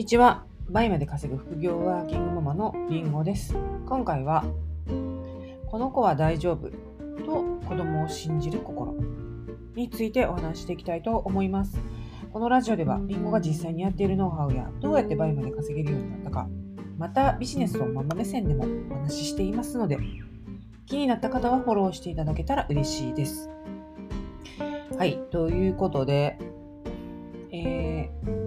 にちは。倍まで稼ぐ副業ワーキングママのりんごです。今回は、この子は大丈夫と子供を信じる心についてお話していきたいと思います。このラジオでは、りんごが実際にやっているノウハウや、どうやって倍まで稼げるようになったか、またビジネスをママ目線でもお話ししていますので、気になった方はフォローしていただけたら嬉しいです。はい、ということで、えー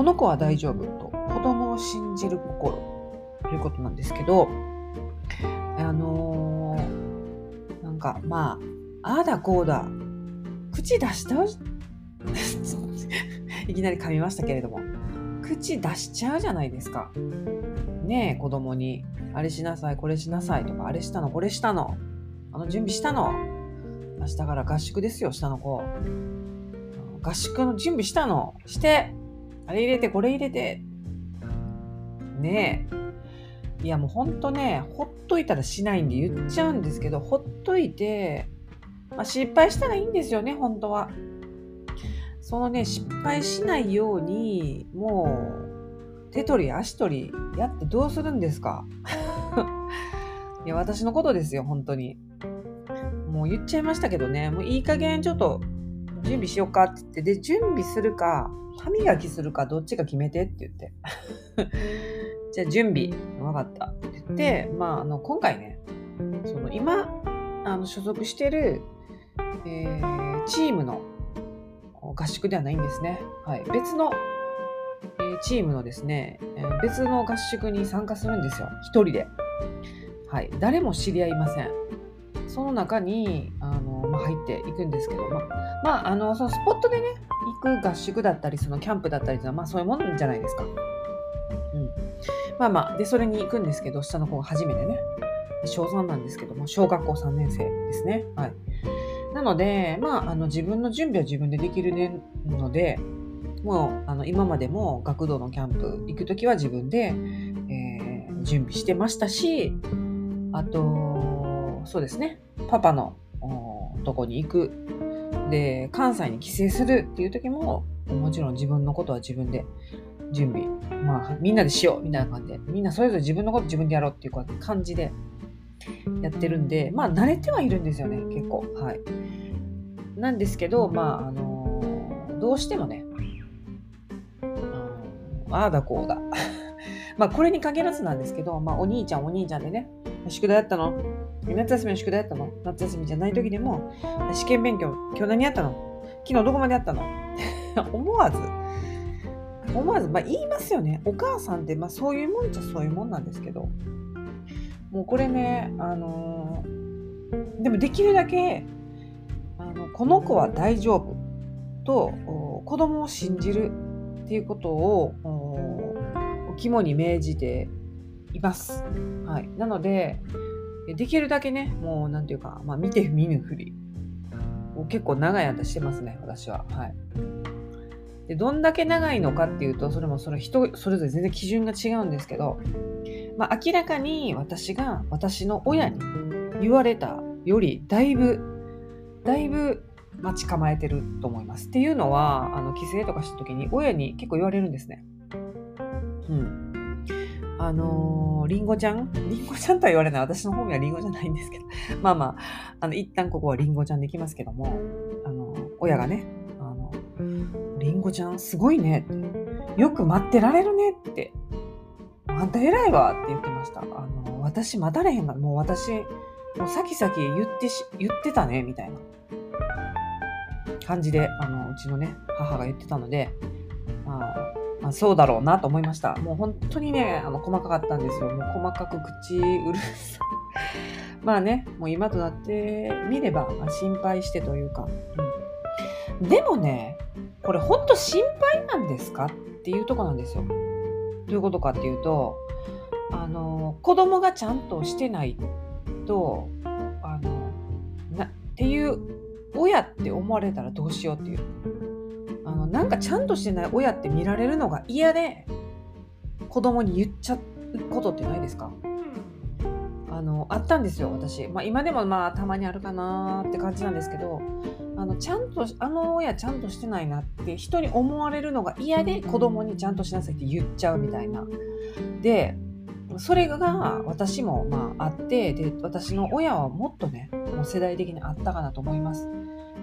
この子は大丈夫と子供を信じる心ということなんですけど、あのーなんかまあ、ああだこうだ、口出しちゃう、いきなり噛みましたけれども、口出しちゃうじゃないですか。ねえ、子供に、あれしなさい、これしなさいとか、あれしたの、これしたの、あの準備したの、明日から合宿ですよ、下の子。合宿の準備したの、して、あれ入れて、これ入れて。ねえ。いやもうほんとね、ほっといたらしないんで言っちゃうんですけど、ほっといて、まあ、失敗したらいいんですよね、本当は。そのね、失敗しないように、もう、手取り足取りやってどうするんですか いや、私のことですよ、本当に。もう言っちゃいましたけどね、もういい加減ちょっと準備しようかって言って、で、準備するか、歯磨きするか、どっちか決めてって言って。じゃあ準備、分かったって言って、まあ、あの、今回ね、その今、あの、所属してる、えーチームの合宿ではないんですね。はい。別の、えーチームのですね、えー別の合宿に参加するんですよ。一人で。はい。誰も知り合いません。その中に、あの、まあ、入っていくんですけど、まあ、まあ、あの、そのスポットでね、行く合宿だったり、そのキャンプだったりっていうのは、まあ、そういうもんじゃないですか。うん。まあまあ、で、それに行くんですけど、下の子が初めてね、小3なんですけども、小学校3年生ですね。はい。なので、まあ、あの、自分の準備は自分でできるので、もう、あの、今までも学童のキャンプ行くときは自分で、えー準備してましたし、あと、そうですね、パパのとこに行く。で、関西に帰省するっていう時も、もちろん自分のことは自分で準備。まあ、みんなでしようみたいな感じで、みんなそれぞれ自分のこと自分でやろうっていう感じでやってるんで、まあ、慣れてはいるんですよね、結構。はい。なんですけど、まあ、あのどうしてもね、ああだこうだ。まあ、これに限らずなんですけど、まあ、お兄ちゃんお兄ちゃんでね、宿題やったの？夏休みの宿題やったの夏休みじゃない時でも、試験勉強、今日何やったの？昨日どこまでやったの？思わず、思わず、まあ、言いますよね。お母さんって、まあ、そういうもんじゃそういうもんなんですけど、もうこれね、あのーでもできるだけ、あのこの子は大丈夫と子供を信じるっていうことを肝に銘じています。はい、なのでできるだけねもうなんていうか、まあ、見て見ぬふりを結構長い間してますね私は。はい、でどんだけ長いのかっていうとそれもそれ人それぞれ全然基準が違うんですけど、まあ、明らかに私が私の親に言われたよりだいぶだいぶ待ち構えてると思います。っていうのは、あの、帰省とかした時に親に結構言われるんですね。うん。あのー、りんごちゃん？りんごちゃんとは言われない。私の本名はりんごじゃないんですけど。まあまあ、あの、一旦ここはりんごちゃんできますけども、あの、親がね、あの、りんごちゃんすごいねって。よく待ってられるねって。あんた偉いわって言ってました。あの、私待たれへんが、もう私、もう先々言ってし、言ってたね、みたいな感じで、あの、うちのね、母が言ってたので、まあ、まあ、そうだろうなと思いました。もう本当にね、あの、細かかったんですよ。もう細かく口うるさ。まあね、もう今となってみれば、まあ、心配してというか、うん。でもね、これ本当心配なんですかっていうとこなんですよ。どういうことかっていうと、あの、子供がちゃんとしてないとあのなっていう親って思われたらどうしようっていうあのなんかちゃんとしてない親って見られるのが嫌で子供に言っちゃうことってないですか？あのあったんですよ私、まあ、今でもまあたまにあるかなって感じなんですけどあのちゃんとあの親ちゃんとしてないなって人に思われるのが嫌で子供にちゃんとしなさいって言っちゃうみたいな。でそれが私もまああってで私の親はもっとねもう世代的にあったかなと思います。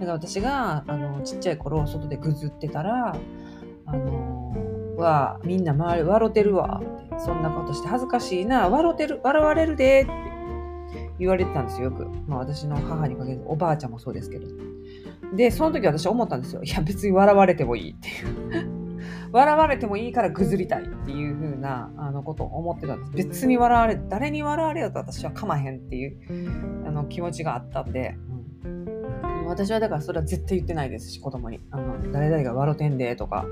だから私があのちっちゃい頃外でぐずってたらあのはみんな周り笑てるわそんなことして恥ずかしいな笑てる笑われるでって言われてたんですよよく、まあ、私の母にかけておばあちゃんもそうですけど。でその時私は思ったんですよ。いや別に笑われてもいいっていう。笑われてもいいからぐずりたいっていう風なあのことを思ってたんです。別に笑われ誰に笑われようと私はかまへんっていうあの気持ちがあったんで、私はだからそれは絶対言ってないですし子供に。あの誰々が笑てんでとか。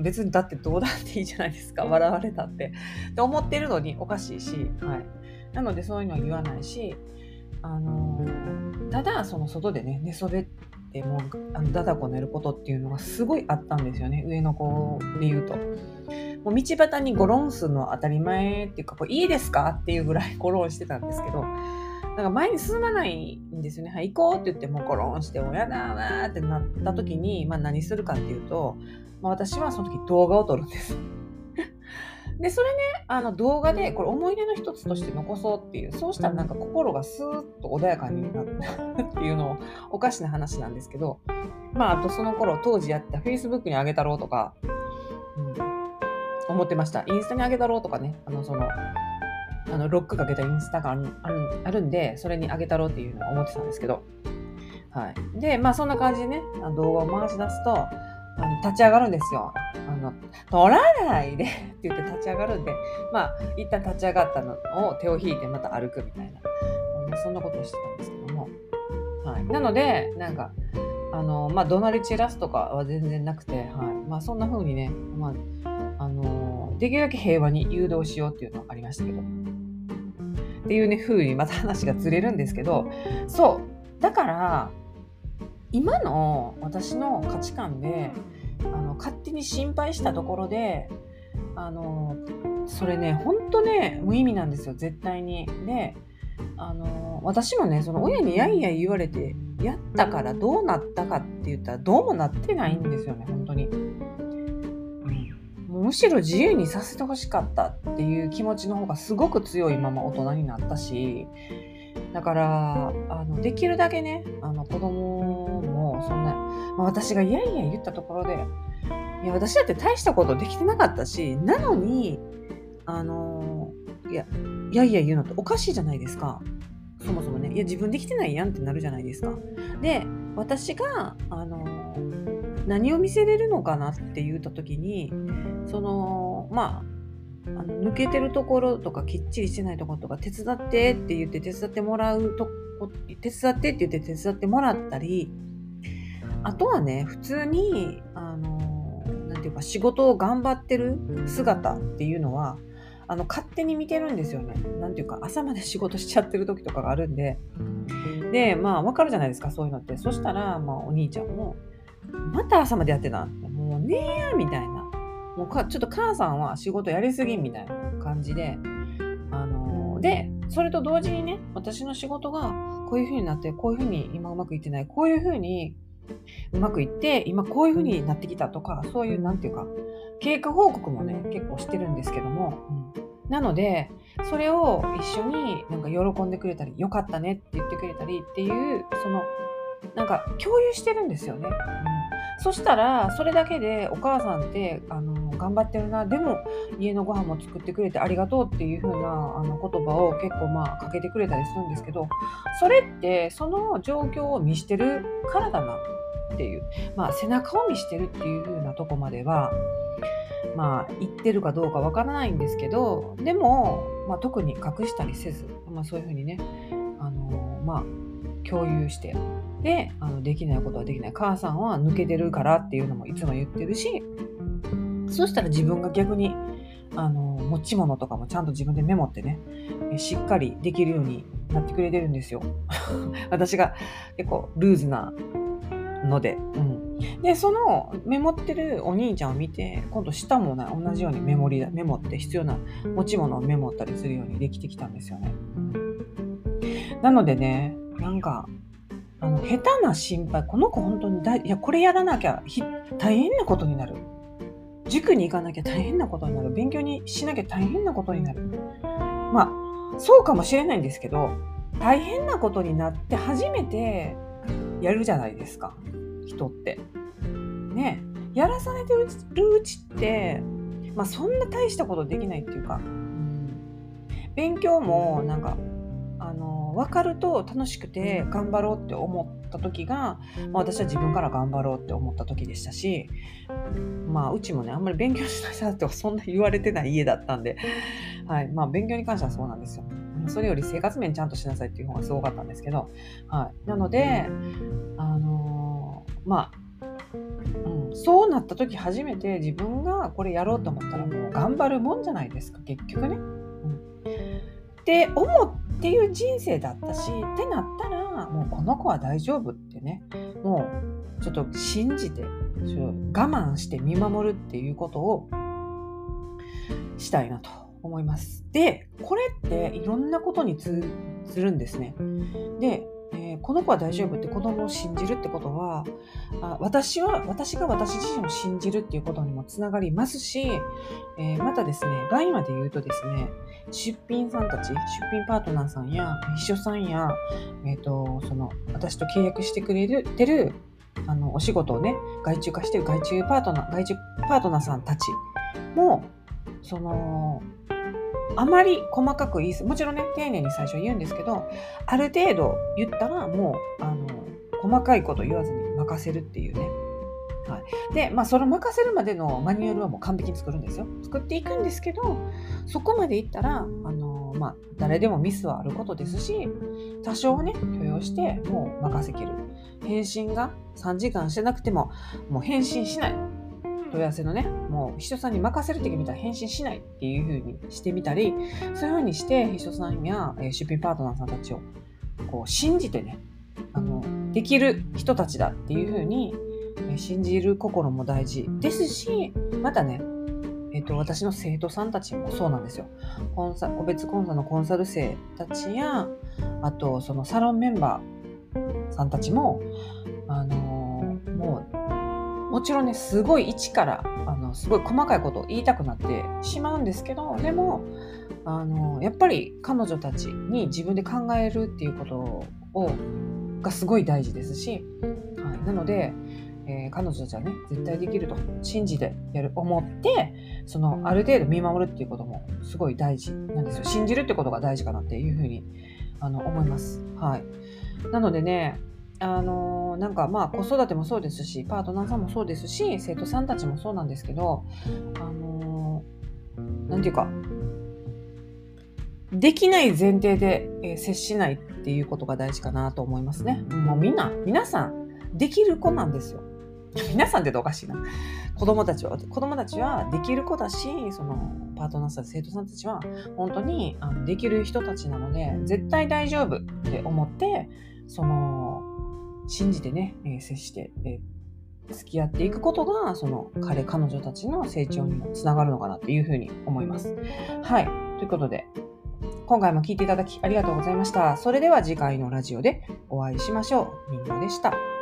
別にだってどうだっていいじゃないですか。笑われたって。って思ってるのにおかしいし、はい、なのでそういうのは言わないしあのただその外でね寝そべってもうあのダダこ寝ることっていうのがすごいあったんですよね。上の子で言うと。もう道端にゴロンするのは当たり前っていうか、これいいですかっていうぐらいゴロンしてたんですけど、なんか前に進まないんですよね。はい、行こうって言ってもゴロンして、親だなってなった時に、まあ何するかっていうと、まあ、私はその時動画を撮るんです。で、それね、あの動画でこれ思い出の一つとして残そうっていう、そうしたらなんか心がスーッと穏やかになったっていうのをおかしな話なんですけど、まあ、あとその頃当時やった Facebook にあげたろうとか、うん、思ってました。インスタにあげたろうとかね、あの、その、あのロックかけたインスタがあるんで、それにあげたろうっていうのは思ってたんですけど、はい。で、まあそんな感じでね、動画を回し出すと、あの立ち上がるんですよ。あの、取らないで って言って立ち上がるんで、まあ、一旦立ち上がったのを手を引いてまた歩くみたいな、そんなことをしてたんですけども。はい。なので、なんか、あの、まあ、怒鳴り散らすとかは全然なくて、はい。まあ、そんな風にね、まあ、あの、できるだけ平和に誘導しようっていうのはありましたけど。っていうね、風にまた話がずれるんですけど、そう。だから、今の私の価値観であの勝手に心配したところであのそれねほんとね無意味なんですよ絶対に。であの私もねその親にやいや言われてやったからどうなったかって言ったらどうもなってないんですよね本当に。むしろ自由にさせてほしかったっていう気持ちの方がすごく強いまま大人になったしだからあのできるだけねあの子供もそんな、まあ、私がいやいや言ったところでいや私だって大したことできてなかったしなのにあのいやいやいや言うのっておかしいじゃないですか。そもそもねいや自分できてないやんってなるじゃないですか。で私があの何を見せれるのかなって言った時にそのまああの抜けてるところとかきっちりしてないところとか手伝ってって言って手伝ってもらうと手伝ってって言って手伝ってもらったりあとはね普通にあのなんていうか仕事を頑張ってる姿っていうのはあの勝手に見てるんですよね。なんていうか朝まで仕事しちゃってる時とかがあるんででまあわかるじゃないですかそういうのってそしたら、まあ、お兄ちゃんもまた朝までやってたもうねえやみたいな。もうかちょっと母さんは仕事やりすぎみたいな感じで、あのー、で、それと同時にね、私の仕事がこういう風になって、こういう風に今うまくいってない、こういう風にうまくいって、今こういう風になってきたとか、そういう、なんていうか、経過報告もね、結構してるんですけども、うん、なので、それを一緒になんか喜んでくれたり、よかったねって言ってくれたりっていう、その、なんか共有してるんですよね。うんそしたらそれだけでお母さんってあの頑張ってるな。でも家のご飯も作ってくれてありがとうっていう風なあの言葉を結構まあかけてくれたりするんですけどそれってその状況を見してるからだなっていう。まあ背中を見してるっていう風なとこまではまあ言ってるかどうかわからないんですけどでも、まあ、特に隠したりせず、まあ、そういう風にねあのまあ共有してであのできないことはできない。母さんは抜けてるからっていうのもいつも言ってるしそしたら自分が逆にあの持ち物とかもちゃんと自分でメモってねしっかりできるようになってくれてるんですよ。私が結構ルーズなので、うん、でそのメモってるお兄ちゃんを見て今度下もね同じようにメモリメモって必要な持ち物をメモったりするようにできてきたんですよね。なのでねなんかあの、下手な心配、この子本当にだい、や、これやらなきゃ大変なことになる。塾に行かなきゃ大変なことになる。勉強にしなきゃ大変なことになる。まあ、そうかもしれないんですけど、大変なことになって初めてやるじゃないですか。人って。ねやらされてるうちって、まあそんな大したことできないっていうか、うん、勉強もなんか、の、分かると楽しくて頑張ろうって思った時が、まあ、私は自分から頑張ろうって思った時でしたし、まあうちもね、あんまり勉強しなさいってそんな言われてない家だったんで、はい。まあ勉強に関してはそうなんですよ。それより生活面ちゃんとしなさいっていう方がすごかったんですけど、はい。なので、あのー、まあ、うん、そうなった時初めて自分がこれやろうと思ったらもう頑張るもんじゃないですか結局ね。うん、って思っていう人生だったしってなったらもうこの子は大丈夫ってねもうちょっと信じて我慢して見守るっていうことをしたいなと思います。でこれっていろんなことに通ずるんですね。で、この子は大丈夫って子供を信じるってことはあ私は私が私自身を信じるっていうことにもつながりますし、えー、またですね概まで言うとですね出品さんたち出品パートナーさんや秘書さんや、えーと、その私と契約してくれてるあのお仕事をね外注化してる外注パートナー外注パートナーさんたちもそのあまり細かく言いすもちろんね丁寧に最初言うんですけどある程度言ったらもうあの細かいこと言わずに任せるっていうねはい、で、まあ、その任せるまでのマニュアルはもう完璧に作るんですよ。作っていくんですけど、そこまでいったら、あのまあ、誰でもミスはあることですし、多少ね、許容して、もう任せきる。返信が3時間してなくても、もう返信しない。問い合わせのね、もう秘書さんに任せるってみたら返信しないっていう風にしてみたり、そういう風にして秘書さんや出品パートナーさんたちをこう信じてね、あの、できる人たちだっていう風に信じる心も大事ですし、またね、えっと、私の生徒さんたちもそうなんですよ。コンサ個別講座のコンサル生たちや、あと、そのサロンメンバーさんたちも、あのー、もうもちろんね、すごい一から、あの、すごい細かいことを言いたくなってしまうんですけど、でも、あの、やっぱり彼女たちに自分で考えるっていうことを、がすごい大事ですし、はい、なので、えー、彼女たちはね、絶対できると信じてやる、思って、その、ある程度見守るっていうこともすごい大事なんですよ。信じるってことが大事かなっていうふうに、あの、思います。はい。なのでね、あのなんかまあ子育てもそうですしパートナーさんもそうですし生徒さんたちもそうなんですけどあの何て言うかできない前提で、えー、接しないっていうことが大事かなと思いますね。もうみんな皆さんできる子なんですよ。皆さんっておかしいな。子供たちは、子供たちはできる子だし、そのパートナーさん、生徒さんたちは本当にあのできる人たちなので、絶対大丈夫って思って、その信じてね、えー、接して、えー、付き合っていくことが、その彼、彼女たちの成長にもつながるのかなっていうふうに思います。はい。ということで、今回も聴いていただきありがとうございました。それでは次回のラジオでお会いしましょう。みんなでした。